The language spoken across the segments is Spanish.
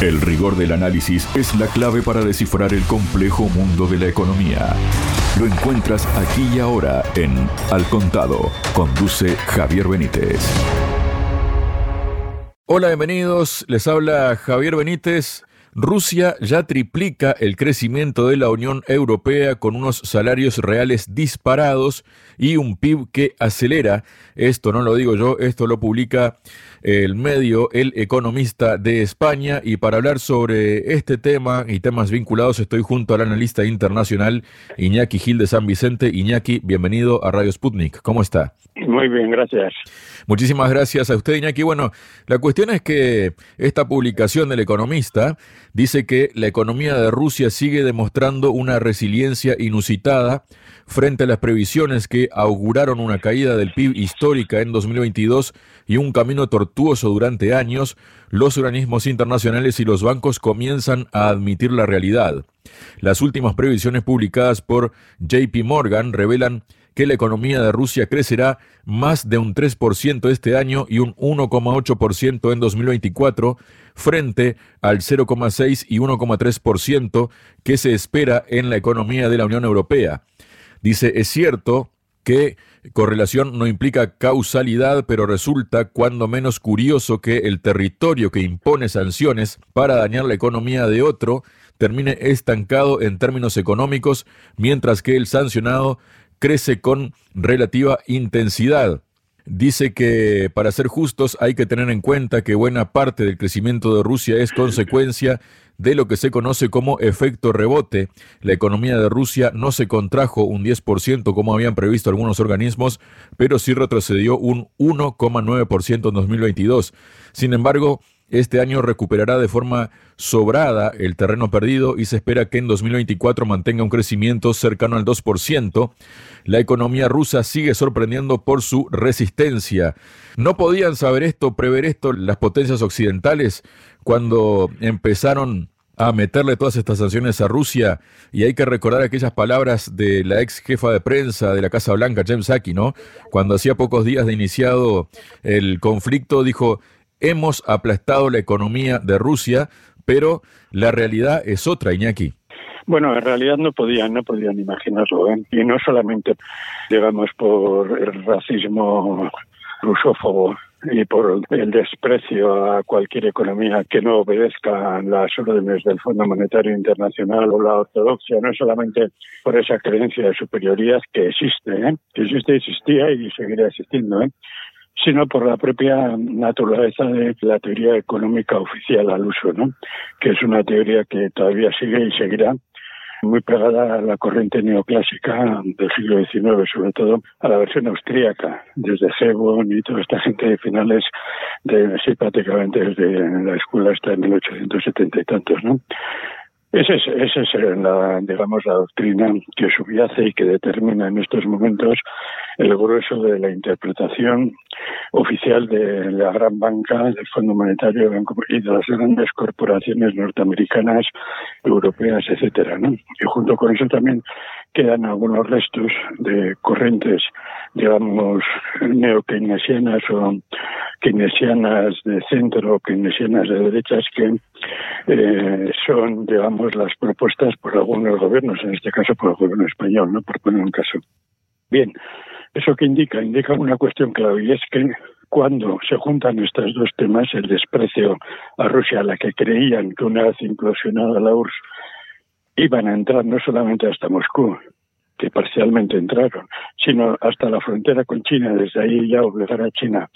El rigor del análisis es la clave para descifrar el complejo mundo de la economía. Lo encuentras aquí y ahora en Al Contado. Conduce Javier Benítez. Hola, bienvenidos. Les habla Javier Benítez. Rusia ya triplica el crecimiento de la Unión Europea con unos salarios reales disparados y un PIB que acelera. Esto no lo digo yo, esto lo publica el medio El Economista de España. Y para hablar sobre este tema y temas vinculados, estoy junto al analista internacional Iñaki Gil de San Vicente. Iñaki, bienvenido a Radio Sputnik. ¿Cómo está? Muy bien, gracias. Muchísimas gracias a usted, Iñaki. Bueno, la cuestión es que esta publicación del Economista dice que la economía de Rusia sigue demostrando una resiliencia inusitada frente a las previsiones que auguraron una caída del PIB histórica en 2022 y un camino tortuoso durante años, los organismos internacionales y los bancos comienzan a admitir la realidad. Las últimas previsiones publicadas por JP Morgan revelan que la economía de Rusia crecerá más de un 3% este año y un 1,8% en 2024, frente al 0,6 y 1,3% que se espera en la economía de la Unión Europea. Dice, es cierto que correlación no implica causalidad, pero resulta cuando menos curioso que el territorio que impone sanciones para dañar la economía de otro termine estancado en términos económicos, mientras que el sancionado crece con relativa intensidad. Dice que, para ser justos, hay que tener en cuenta que buena parte del crecimiento de Rusia es consecuencia de lo que se conoce como efecto rebote. La economía de Rusia no se contrajo un 10% como habían previsto algunos organismos, pero sí retrocedió un 1,9% en 2022. Sin embargo, este año recuperará de forma sobrada el terreno perdido y se espera que en 2024 mantenga un crecimiento cercano al 2%. La economía rusa sigue sorprendiendo por su resistencia. ¿No podían saber esto, prever esto las potencias occidentales cuando empezaron a meterle todas estas sanciones a Rusia y hay que recordar aquellas palabras de la ex jefa de prensa de la Casa Blanca, James Saki, ¿no? Cuando hacía pocos días de iniciado el conflicto dijo, hemos aplastado la economía de Rusia, pero la realidad es otra, Iñaki. Bueno, en realidad no podían, no podían imaginarlo, ¿eh? y no solamente, digamos, por el racismo rusófobo y por el desprecio a cualquier economía que no obedezca las órdenes del Fondo Monetario Internacional o la ortodoxia, no solamente por esa creencia de superioridad que existe, ¿eh? que existe, existía y seguirá existiendo, ¿eh? Sino por la propia naturaleza de la teoría económica oficial al uso, ¿no? que es una teoría que todavía sigue y seguirá muy pegada a la corriente neoclásica del siglo XIX, sobre todo a la versión austríaca, desde Hebon y toda esta gente de finales de, sí, prácticamente desde la escuela hasta en 1870 y tantos, ¿no? Esa es, esa es la, digamos, la doctrina que subyace y que determina en estos momentos el grueso de la interpretación oficial de la gran banca, del Fondo Monetario y de las grandes corporaciones norteamericanas, europeas, etcétera, ¿no? Y junto con eso también quedan algunos restos de corrientes, digamos, neo-keynesianas o keynesianas de centro o keynesianas de derechas que eh, son, digamos, las propuestas por algunos gobiernos, en este caso por el gobierno español, ¿no? Por poner un caso. Bien, ¿eso qué indica? Indica una cuestión clave y es que cuando se juntan estos dos temas, el desprecio a Rusia, a la que creían que una vez implosionada la URSS iban a entrar no solamente hasta Moscú, que parcialmente entraron, sino hasta la frontera con China, desde ahí ya obligar a China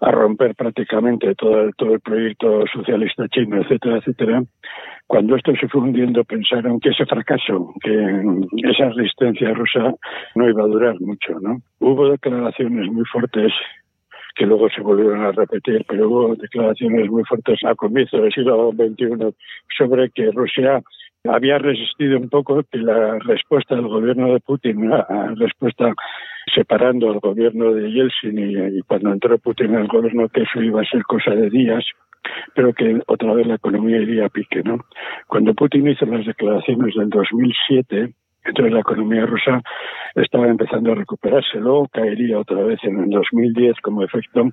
a romper prácticamente todo el, todo el proyecto socialista chino, etcétera, etcétera. Cuando esto se fue hundiendo, pensaron que ese fracaso, que esa resistencia rusa no iba a durar mucho, ¿no? Hubo declaraciones muy fuertes que luego se volvieron a repetir, pero hubo declaraciones muy fuertes a comienzo del siglo XXI sobre que Rusia había resistido un poco que la respuesta del gobierno de Putin, la respuesta separando al gobierno de Yeltsin y, cuando entró Putin el gobierno que eso iba a ser cosa de días, pero que otra vez la economía iría a pique, ¿no? Cuando Putin hizo las declaraciones del 2007, entonces la economía rusa estaba empezando a recuperarse, luego caería otra vez en el 2010 como efecto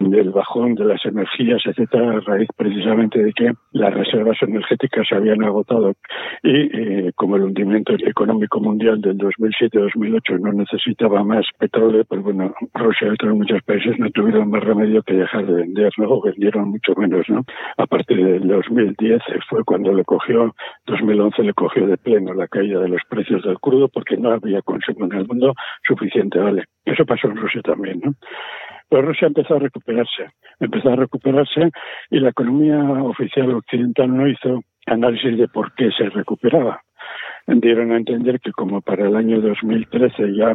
del bajón de las energías, etcétera, a raíz precisamente de que las reservas energéticas se habían agotado y eh, como el hundimiento económico mundial del 2007-2008 no necesitaba más petróleo, pues bueno, Rusia y otros muchos países no tuvieron más remedio que dejar de vender, ¿no? vendieron mucho menos, ¿no? A partir del 2010 fue cuando le cogió, 2011 le cogió de pleno la caída de los precios del crudo porque no había consumo en el mundo suficiente, ¿vale? Eso pasó en Rusia también, ¿no? Pero Rusia empezó a recuperarse, empezó a recuperarse y la economía oficial occidental no hizo análisis de por qué se recuperaba dieron a entender que como para el año 2013 ya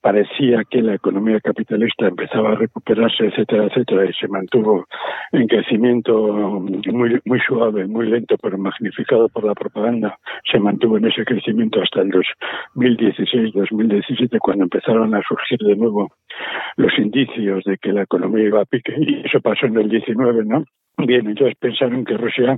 parecía que la economía capitalista empezaba a recuperarse, etcétera, etcétera, y se mantuvo en crecimiento muy, muy suave, muy lento, pero magnificado por la propaganda, se mantuvo en ese crecimiento hasta el 2016, 2017, cuando empezaron a surgir de nuevo los indicios de que la economía iba a pique, y eso pasó en el 19, ¿no? Bien, entonces pensaron que Rusia,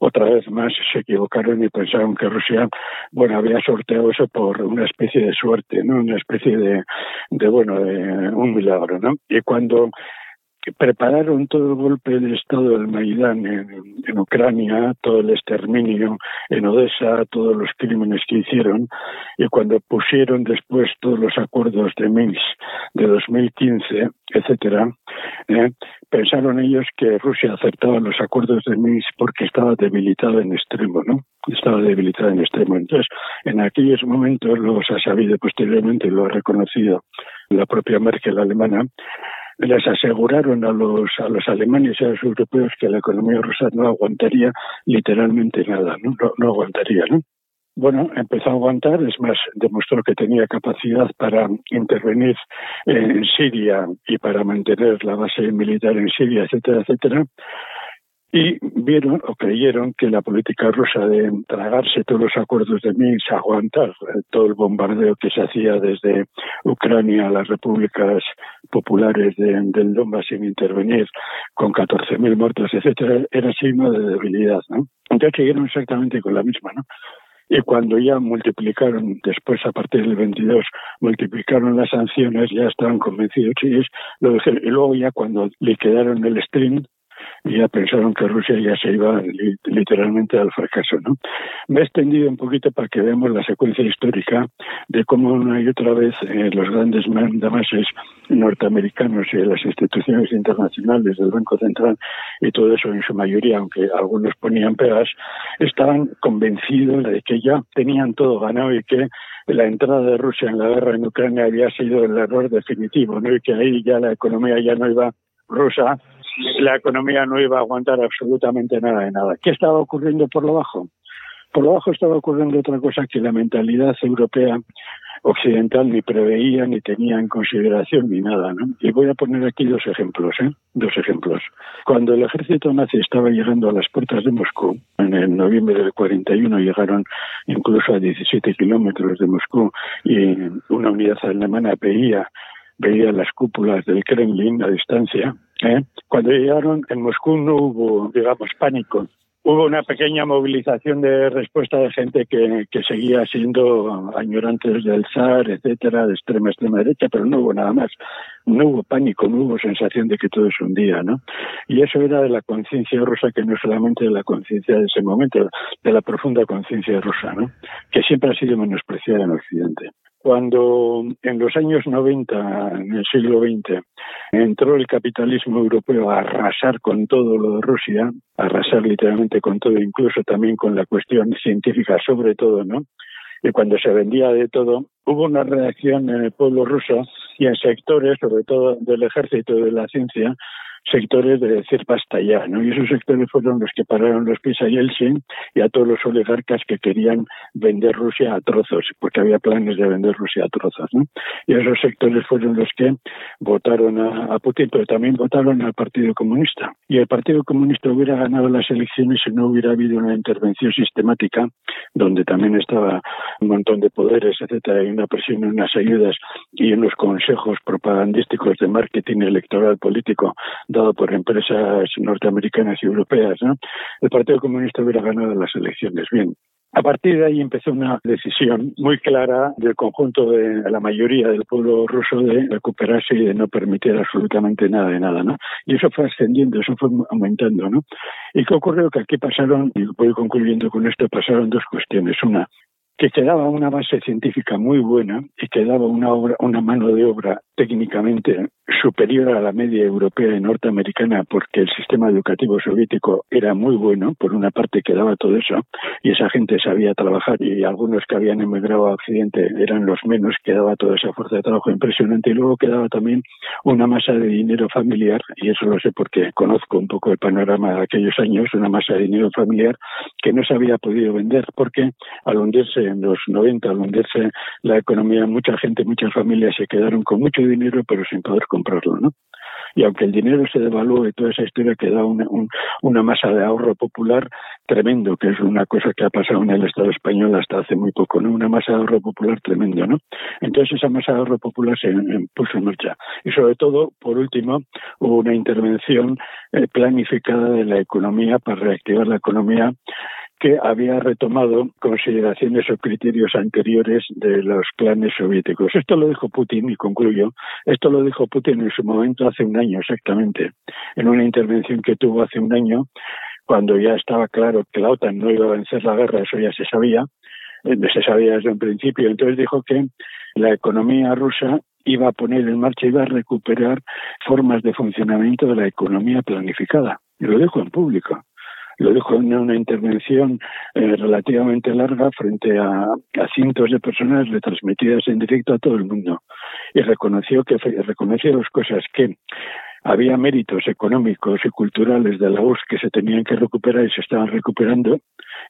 otra vez más, se equivocaron y pensaron que Rusia, bueno, había sorteado eso por una especie de suerte, ¿no? Una especie de, de bueno, de un milagro, ¿no? Y cuando prepararon todo el golpe de Estado del Maidán en, Ucrania, todo el exterminio en Odessa, todos los crímenes que hicieron, y cuando pusieron después todos los acuerdos de Minsk de 2015, etcétera, eh, pensaron ellos que Rusia aceptaba los acuerdos de Minsk porque estaba debilitada en extremo, ¿no? Estaba debilitada en extremo. Entonces, en aquellos momentos, se ha sabido posteriormente, lo ha reconocido la propia Merkel alemana, les aseguraron a los, a los alemanes y a los europeos que la economía rusa no aguantaría literalmente nada, no, no, aguantaría, ¿no? Bueno, empezó a aguantar, es más, demostró que tenía capacidad para intervenir en Siria y para mantener la base militar en Siria, etcétera, etcétera y vieron o creyeron que la política rusa de tragarse todos los acuerdos de Minsk, aguantar todo el bombardeo que se hacía desde Ucrania a las repúblicas populares del Donbass sin intervenir, con 14.000 muertos, etcétera, era signo de debilidad, ¿no? Entonces siguieron exactamente con la misma, ¿no? y cuando ya multiplicaron, después a partir del 22, multiplicaron las sanciones, ya estaban convencidos y, lo y luego ya cuando liquidaron el stream, ya pensaron que Rusia ya se iba literalmente al fracaso. ¿no? Me he extendido un poquito para que veamos la secuencia histórica de cómo una y otra vez eh, los grandes mandamases norteamericanos y las instituciones internacionales del Banco Central y todo eso en su mayoría, aunque algunos ponían pegas, estaban convencidos de que ya tenían todo ganado y que la entrada de Rusia en la guerra en Ucrania había sido el error definitivo, ¿no? y que ahí ya la economía ya no iba rusa, la economía no iba a aguantar absolutamente nada de nada. ¿Qué estaba ocurriendo por lo bajo? Por lo bajo estaba ocurriendo otra cosa que la mentalidad europea occidental ni preveía, ni tenía en consideración, ni nada. ¿no? Y voy a poner aquí dos ejemplos. ¿eh? Dos ejemplos. Cuando el ejército nazi estaba llegando a las puertas de Moscú, en el noviembre del 41 llegaron incluso a 17 kilómetros de Moscú y una unidad alemana veía veía las cúpulas del Kremlin a distancia. ¿Eh? Cuando llegaron en Moscú no hubo, digamos, pánico. Hubo una pequeña movilización de respuesta de gente que, que seguía siendo añorantes del zar, etcétera, de extrema extrema derecha, pero no hubo nada más. No hubo pánico, no hubo sensación de que todo se hundía, ¿no? Y eso era de la conciencia rusa, que no solamente de la conciencia de ese momento, de la profunda conciencia rusa, ¿no? Que siempre ha sido menospreciada en Occidente. Cuando en los años 90, en el siglo XX, entró el capitalismo europeo a arrasar con todo lo de Rusia, arrasar literalmente con todo, incluso también con la cuestión científica sobre todo, ¿no? Y cuando se vendía de todo, hubo una reacción en el pueblo ruso y en sectores, sobre todo del ejército y de la ciencia, sectores de decir basta ya, ¿no? Y esos sectores fueron los que pararon los pies a Yeltsin y a todos los oligarcas que querían vender Rusia a trozos, porque había planes de vender Rusia a trozos, ¿no? Y esos sectores fueron los que votaron a, Putin, pero también votaron al Partido Comunista. Y el Partido Comunista hubiera ganado las elecciones si no hubiera habido una intervención sistemática, donde también estaba un montón de poderes, etcétera, y una presión en unas ayudas y en los consejos propagandísticos de marketing electoral político dado por empresas norteamericanas y europeas, ¿no? el Partido Comunista hubiera ganado las elecciones. Bien, A partir de ahí empezó una decisión muy clara del conjunto de la mayoría del pueblo ruso de recuperarse y de no permitir absolutamente nada de nada, ¿no? Y eso fue ascendiendo, eso fue aumentando, ¿no? ¿Y qué ocurrió? Que aquí pasaron, y voy concluyendo con esto, pasaron dos cuestiones. Una, que quedaba una base científica muy buena y quedaba una obra, una mano de obra técnicamente superior a la media europea y norteamericana porque el sistema educativo soviético era muy bueno, por una parte quedaba todo eso, y esa gente sabía trabajar y algunos que habían emigrado a Occidente eran los menos, quedaba toda esa fuerza de trabajo impresionante y luego quedaba también una masa de dinero familiar, y eso lo sé porque conozco un poco el panorama de aquellos años, una masa de dinero familiar que no se había podido vender porque al hundirse en los 90, al hundirse la economía, mucha gente, muchas familias se quedaron con mucho dinero pero sin poder comprarlo, ¿no? Y aunque el dinero se devalúe, toda esa historia queda una, masa de ahorro popular tremendo, que es una cosa que ha pasado en el Estado español hasta hace muy poco, ¿no? Una masa de ahorro popular tremendo, ¿no? Entonces esa masa de ahorro popular se puso en marcha. Y sobre todo, por último, hubo una intervención eh, planificada de la economía para reactivar la economía que había retomado consideraciones o criterios anteriores de los planes soviéticos. Esto lo dijo Putin, y concluyo, esto lo dijo Putin en su momento hace un año exactamente, en una intervención que tuvo hace un año, cuando ya estaba claro que la OTAN no iba a vencer la guerra, eso ya se sabía, eh, se sabía desde un principio. Entonces dijo que la economía rusa iba a poner en marcha, iba a recuperar formas de funcionamiento de la economía planificada. Y lo dijo en público lo dijo en una intervención eh, relativamente larga frente a, cientos de personas retransmitidas en directo a todo el mundo. Y reconoció que reconoció dos cosas que había méritos económicos y culturales de la URSS que se tenían que recuperar y se estaban recuperando.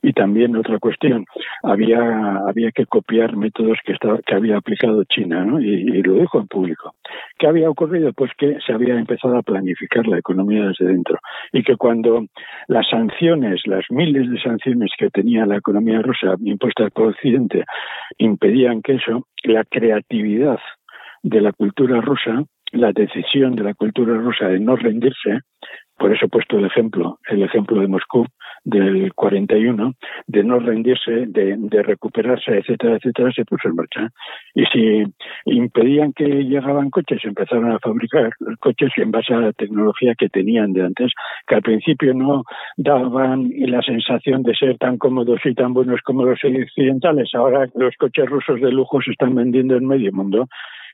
Y también otra cuestión, había, había que copiar métodos que, estaba, que había aplicado China, ¿no? y, lo dijo en público. ¿Qué había ocurrido? Pues que se había empezado a planificar la economía desde dentro. Y que cuando las sanciones, las miles de sanciones que tenía la economía rusa impuestas por Occidente, impedían que eso, la creatividad de la cultura rusa la decisión de la cultura rusa de no rendirse, por eso he puesto el ejemplo, el ejemplo de Moscú del 41, de no rendirse, de, de recuperarse, etcétera, etcétera, se puso en marcha. Y si impedían que llegaban coches, empezaron a fabricar coches en base a la tecnología que tenían de antes, que al principio no daban la sensación de ser tan cómodos y tan buenos como los occidentales. Ahora los coches rusos de lujo se están vendiendo en medio mundo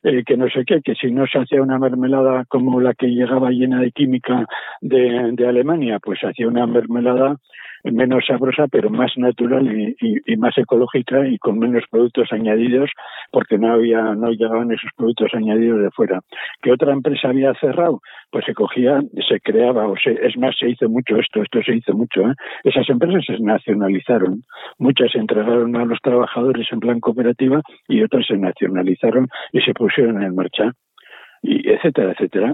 eh, que no sé qué, que si no se hacía una mermelada como la que llegaba llena de química de, de Alemania, pues hacía una mermelada menos sabrosa, pero más natural y, más ecológica y con menos productos añadidos, porque no había, no llegaban esos productos añadidos de fuera. ¿Qué otra empresa había cerrado? Pues se cogía, se creaba, o se, es más, se hizo mucho esto, esto se hizo mucho. ¿eh? Esas empresas se nacionalizaron, muchas se entregaron a los trabajadores en plan cooperativa y otras se nacionalizaron y se pusieron en marcha, y etcétera, etcétera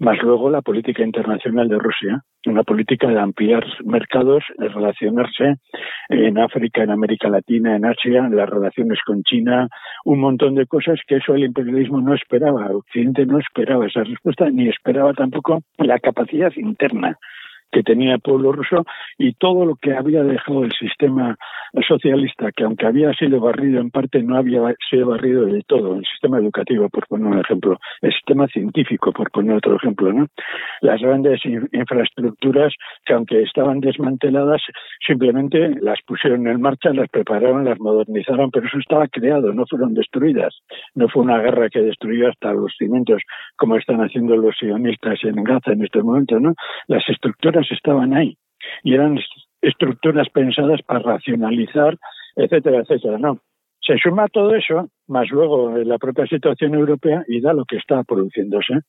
más luego la política internacional de Rusia, una política de ampliar mercados, de relacionarse en África, en América Latina, en Asia, las relaciones con China, un montón de cosas que eso el imperialismo no esperaba, Occidente no esperaba esa respuesta, ni esperaba tampoco la capacidad interna que tenía el pueblo ruso y todo lo que había dejado el sistema socialista, que aunque había sido barrido en parte, no había sido barrido de todo, el sistema educativo, por poner un ejemplo, el sistema científico, por poner otro ejemplo, ¿no? Las grandes infraestructuras que aunque estaban desmanteladas, simplemente las pusieron en marcha, las prepararon, las modernizaron, pero eso estaba creado, no fueron destruidas. No fue una guerra que destruyó hasta los cimientos, como están haciendo los sionistas en Gaza en este momento, ¿no? Las estructuras estaban ahí y eran estructuras pensadas para racionalizar, etcétera, etcétera. No. Se suma todo eso, más luego la propia situación europea, y da lo que está produciéndose.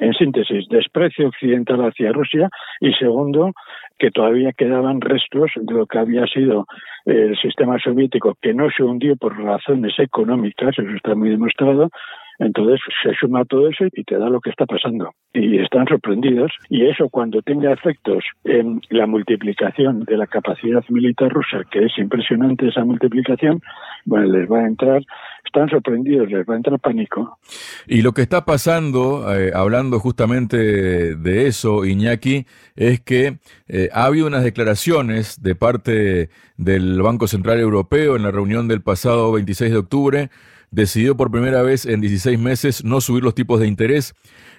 En síntesis, desprecio occidental hacia Rusia y segundo, que todavía quedaban restos de lo que había sido el sistema soviético, que no se hundió por razones económicas, eso está muy demostrado, Entonces se suma todo eso y te da lo que está pasando. Y están sorprendidos. Y eso cuando tenga efectos en la multiplicación de la capacidad militar rusa, que es impresionante esa multiplicación, bueno, les va a entrar, están sorprendidos, les va a entrar pánico. Y lo que está pasando, eh, hablando justamente de eso, Iñaki, es que eh, ha habido unas declaraciones de parte del Banco Central Europeo en la reunión del pasado 26 de octubre, decidió por primera vez en 16 meses no subir los tipos de interés.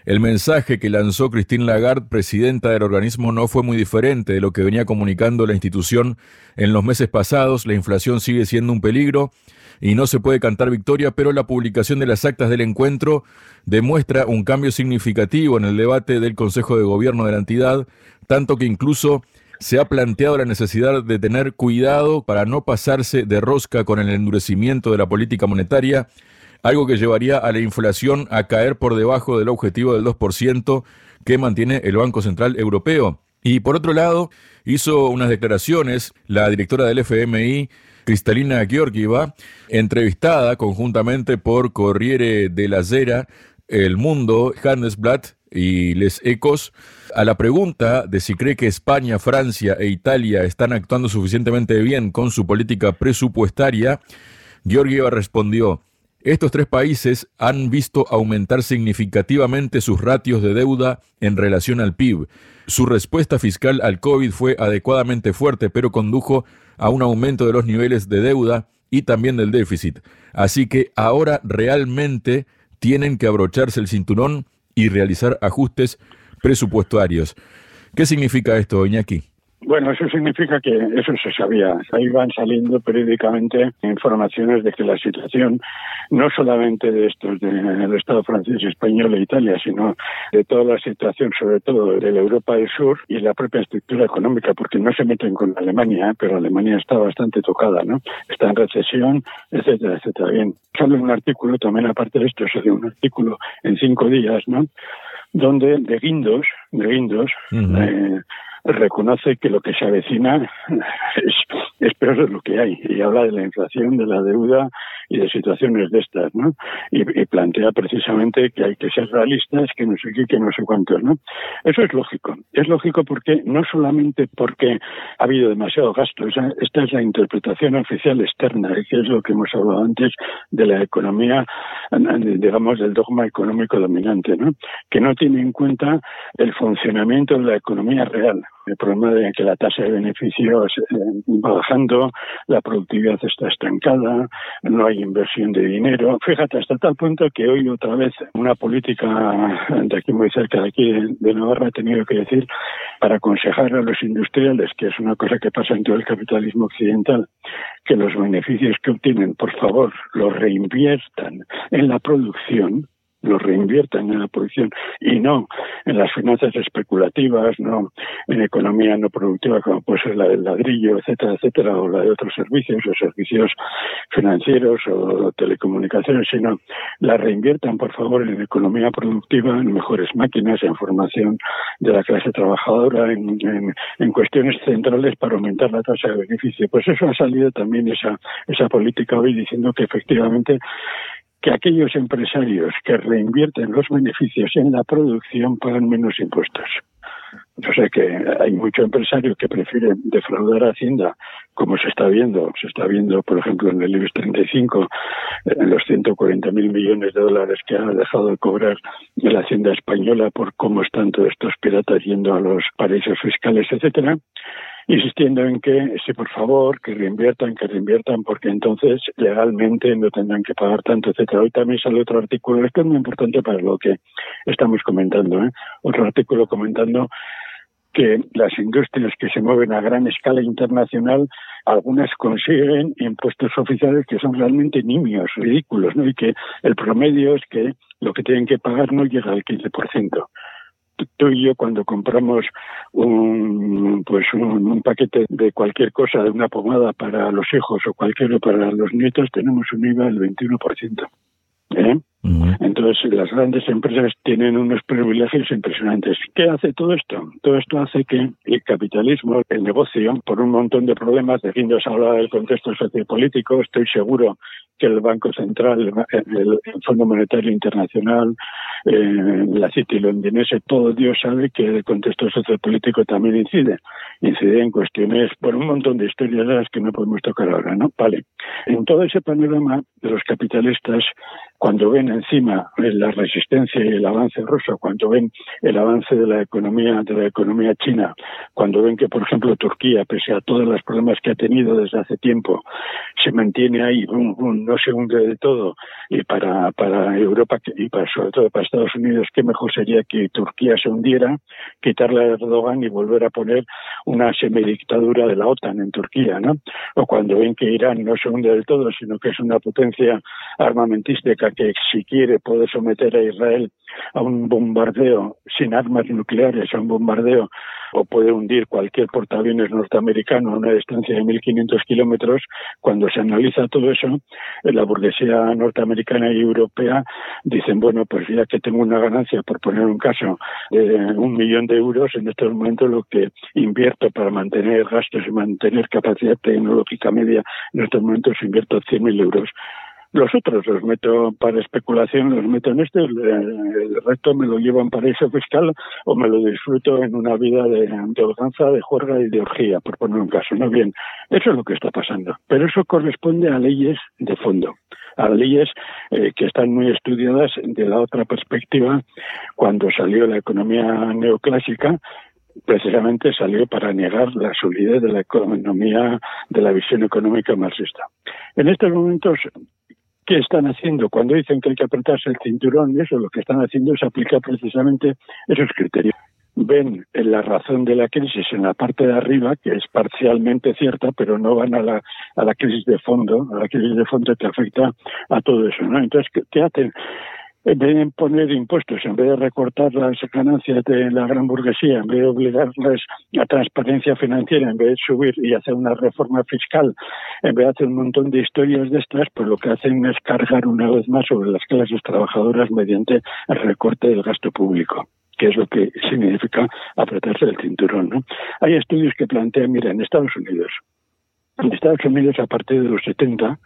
El mensaje que lanzó Christine Lagarde, presidenta del organismo, no fue muy diferente de lo que venía comunicando la institución en los meses pasados. La inflación sigue siendo un peligro y no se puede cantar victoria, pero la publicación de las actas del encuentro demuestra un cambio significativo en el debate del Consejo de Gobierno de la entidad, tanto que incluso se ha planteado la necesidad de tener cuidado para no pasarse de rosca con el endurecimiento de la política monetaria, algo que llevaría a la inflación a caer por debajo del objetivo del 2% que mantiene el Banco Central Europeo. Y por otro lado, hizo unas declaraciones la directora del FMI, Cristalina Georgieva, entrevistada conjuntamente por Corriere la Zera, El Mundo, Handelsblatt y Les Ecos, a la pregunta de si cree que España, Francia e Italia están actuando suficientemente bien con su política presupuestaria, Georgieva respondió, estos tres países han visto aumentar significativamente sus ratios de deuda en relación al PIB. Su respuesta fiscal al COVID fue adecuadamente fuerte, pero condujo a un aumento de los niveles de deuda y también del déficit. Así que ahora realmente tienen que abrocharse el cinturón y realizar ajustes presupuestarios. ¿Qué significa esto, Iñaki? Bueno, eso significa que eso se sabía. Ahí van saliendo periódicamente informaciones de que la situación, no solamente de estos del Estado francés, español e Italia, sino de toda la situación, sobre todo de la Europa del Sur y la propia estructura económica, porque no se meten con Alemania, ¿eh? pero Alemania está bastante tocada, ¿no? Está en recesión, etcétera, etcétera. Bien, solo un artículo, también aparte de esto, se un artículo en cinco días, ¿no? Donde de Guindos, de Guindos, reconoce que lo que se avecina es, peor de lo que hay y habla de la inflación, de la deuda y de situaciones de estas, ¿no? Y, plantea precisamente que hay que ser realistas, que no sé qué, que no sé cuántos, ¿no? Eso es lógico. Es lógico porque no solamente porque ha habido demasiado gasto, esta es la interpretación oficial externa, que es lo que hemos hablado antes de la economía, digamos, del dogma económico dominante, ¿no? Que no tiene en cuenta el funcionamiento de la economía real el problema de que la tasa de beneficios eh, va bajando, la productividad está estancada, no hay inversión de dinero. Fíjate, hasta tal punto que hoy otra vez una política de aquí muy cerca de aquí de Navarra ha tenido que decir para aconsejar a los industriales, que es una cosa que pasa en todo el capitalismo occidental, que los beneficios que obtienen, por favor, los reinviertan en la producción lo reinviertan en la producción y no en las finanzas especulativas, no en economía no productiva como puede ser la del ladrillo, etcétera, etcétera, o la de otros servicios o servicios financieros o telecomunicaciones, sino la reinviertan, por favor, en economía productiva, en mejores máquinas, en formación de la clase trabajadora, en, en cuestiones centrales para aumentar la tasa de beneficio. Pues eso ha salido también esa, esa política hoy diciendo que efectivamente que aquellos empresarios que reinvierten los beneficios en la producción pagan menos impuestos. O sea que hay muchos empresarios que prefieren defraudar Hacienda, como se está viendo, se está viendo, por ejemplo, en el IBEX 35, en los 140 mil millones de dólares que ha dejado de cobrar la Hacienda española por cómo están todos estos piratas yendo a los paraísos fiscales, etcétera insistiendo en que, sí, por favor, que reinviertan, que reinviertan, porque entonces legalmente no tendrán que pagar tanto, etcétera. Hoy también sale otro artículo, esto es muy importante para lo que estamos comentando, ¿eh? otro artículo comentando que las industrias que se mueven a gran escala internacional, algunas consiguen impuestos oficiales que son realmente nimios, ridículos, ¿no? Y que el promedio es que lo que tienen que pagar no llega al 15% tú y yo cuando compramos un pues un, paquete de cualquier cosa, de una pomada para los hijos o cualquiera para los nietos, tenemos un IVA del 21%. ¿eh? Entonces, las grandes empresas tienen unos privilegios impresionantes. ¿Qué hace todo esto? Todo esto hace que el capitalismo, el negocio, por un montón de problemas, de fin, se habla del contexto sociopolítico, estoy seguro que el Banco Central, el, Fondo Monetario Internacional, eh, la City londinense, todo Dios sabe que el contexto sociopolítico también incide. Incide en cuestiones, por un montón de historias de las que no podemos tocar ahora, ¿no? Vale. En todo ese panorama los capitalistas, cuando ven encima la resistencia y el avance ruso, cuando ven el avance de la economía, de la economía china, cuando ven que, por ejemplo, Turquía, pese a todos los problemas que ha tenido desde hace tiempo, se mantiene ahí, no se hunde de todo, y para, para Europa y para, sobre todo para Estados Unidos, qué mejor sería que Turquía se hundiera, quitarle a Erdogan y volver a poner una semidictadura de la OTAN en Turquía, ¿no? O cuando ven que Irán no se hunde del todo, sino que es una potencia armamentística que si quiere puede someter a Israel a un bombardeo sin armas nucleares, a un bombardeo o puede hundir cualquier portaaviones norteamericano a una distancia de 1.500 kilómetros, cuando se analiza todo eso, la burguesía norteamericana y europea dicen, bueno, pues ya que tengo una ganancia, por poner un caso, de un millón de euros, en estos momentos lo que invierto para mantener gastos y mantener capacidad tecnológica media, en estos momentos invierto 100.000 euros. Los otros los meto para especulación, los meto en este, el, resto me lo llevo en paraíso fiscal o me lo disfruto en una vida de, de de juerga y de orgía, por poner un caso. No bien, eso es lo que está pasando. Pero eso corresponde a leyes de fondo, a leyes eh, que están muy estudiadas de la otra perspectiva. Cuando salió la economía neoclásica, precisamente salió para negar la solidez de la economía, de la visión económica marxista. En estos momentos ¿Qué están haciendo? Cuando dicen que hay que apretarse el cinturón, eso lo que están haciendo es aplicar precisamente esos criterios. Ven la razón de la crisis en la parte de arriba, que es parcialmente cierta, pero no van a la, a la crisis de fondo, a la crisis de fondo que afecta a todo eso. ¿no? Entonces, ¿qué hacen? En vez de poner impuestos, en vez de recortar las ganancias de la gran burguesía, en vez de obligarles a transparencia financiera, en vez de subir y hacer una reforma fiscal, en vez de hacer un montón de historias de estas, pues lo que hacen es cargar una vez más sobre las clases trabajadoras mediante el recorte del gasto público que es lo que significa apretarse el cinturón. ¿no? Hay estudios que plantean, mira, en Estados Unidos, en Estados Unidos a partir de los 70,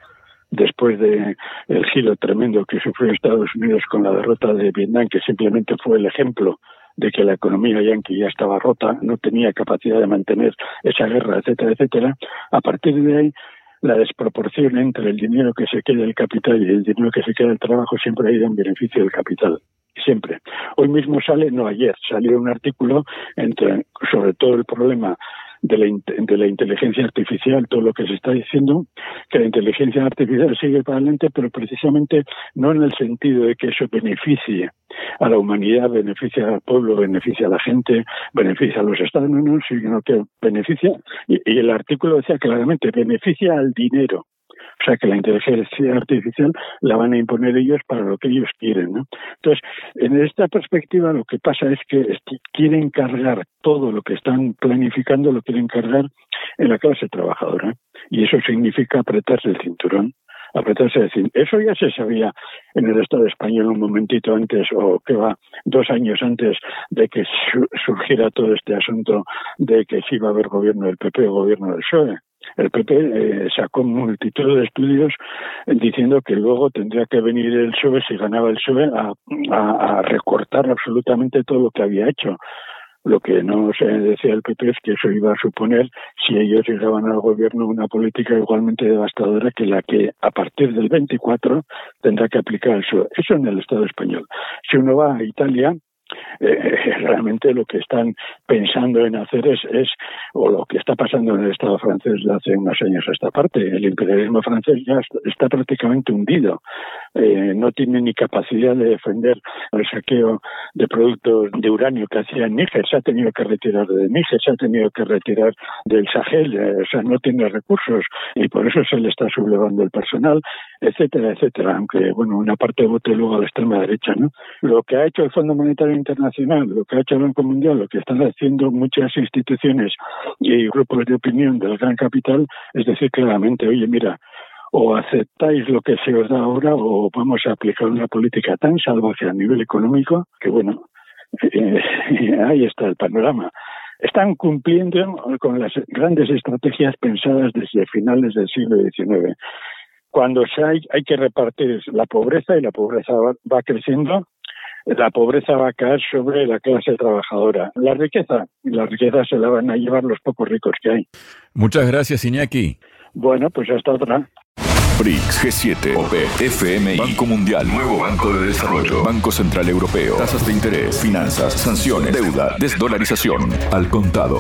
después de el giro tremendo que sufrió Estados Unidos con la derrota de Vietnam, que simplemente fue el ejemplo de que la economía yankee ya estaba rota, no tenía capacidad de mantener esa guerra, etcétera, etcétera. A partir de ahí, la desproporción entre el dinero que se queda del capital y el dinero que se queda del trabajo siempre ha ido en beneficio del capital. Siempre. Hoy mismo sale, no ayer, salió un artículo entre, sobre todo el problema de la, de la inteligencia artificial, todo lo que se está diciendo, que la inteligencia artificial sigue para adelante, pero precisamente no en el sentido de que eso beneficie a la humanidad, beneficia al pueblo, beneficia a la gente, beneficia a los estados, no, sino que beneficia, y el artículo decía claramente, beneficia al dinero. O sea que la inteligencia artificial la van a imponer ellos para lo que ellos quieren. ¿no? Entonces, en esta perspectiva lo que pasa es que quieren cargar todo lo que están planificando, lo quieren cargar en la clase trabajadora. Y eso significa apretarse el cinturón apretarse el cinturón. Eso ya se sabía en el Estado español un momentito antes, o que va dos años antes de que surgiera todo este asunto de que si iba a haber gobierno del PP o gobierno del PSOE. El PP eh, sacó multitud de estudios diciendo que luego tendría que venir el PSOE, si ganaba el PSOE, a, recortar absolutamente todo lo que había hecho. Lo que no se decía el PP es que eso iba a suponer, si ellos llegaban al gobierno, una política igualmente devastadora que la que a partir del 24 tendrá que aplicar el PSOE. Eso en el Estado español. Si uno va a Italia, eh, realmente lo que están pensando en hacer es, es, o lo que está pasando en el Estado francés de hace unos años a esta parte, el imperialismo francés ya está, prácticamente hundido, eh, no tiene ni capacidad de defender el saqueo de productos de uranio que hacía en Níger, se ha tenido que retirar de Níger, se ha tenido que retirar del Sahel, eh, o sea, no tiene recursos y por eso se le está sublevando el personal, etcétera, etcétera, aunque, bueno, una parte vote luego a la extrema derecha, ¿no? Lo que ha hecho el Fondo Monetario internacional, lo que ha hecho el Banco Mundial, lo que están haciendo muchas instituciones y grupos de opinión del gran capital, es decir claramente, oye, mira, o aceptáis lo que se os da ahora o vamos a aplicar una política tan salvaje a nivel económico que, bueno, eh, ahí está el panorama. Están cumpliendo con las grandes estrategias pensadas desde finales del siglo XIX. Cuando se hay, hay que repartir la pobreza y la pobreza va creciendo, la pobreza va a caer sobre la clase trabajadora. La riqueza, la riqueza se la van a llevar los pocos ricos que hay. Muchas gracias, Iñaki. Bueno, pues hasta otra. BRICS, G7, OPE, FMI, Banco Mundial, Nuevo Banco de Desarrollo, Banco Central Europeo, tasas de interés, finanzas, sanciones, deuda, desdolarización, al contado.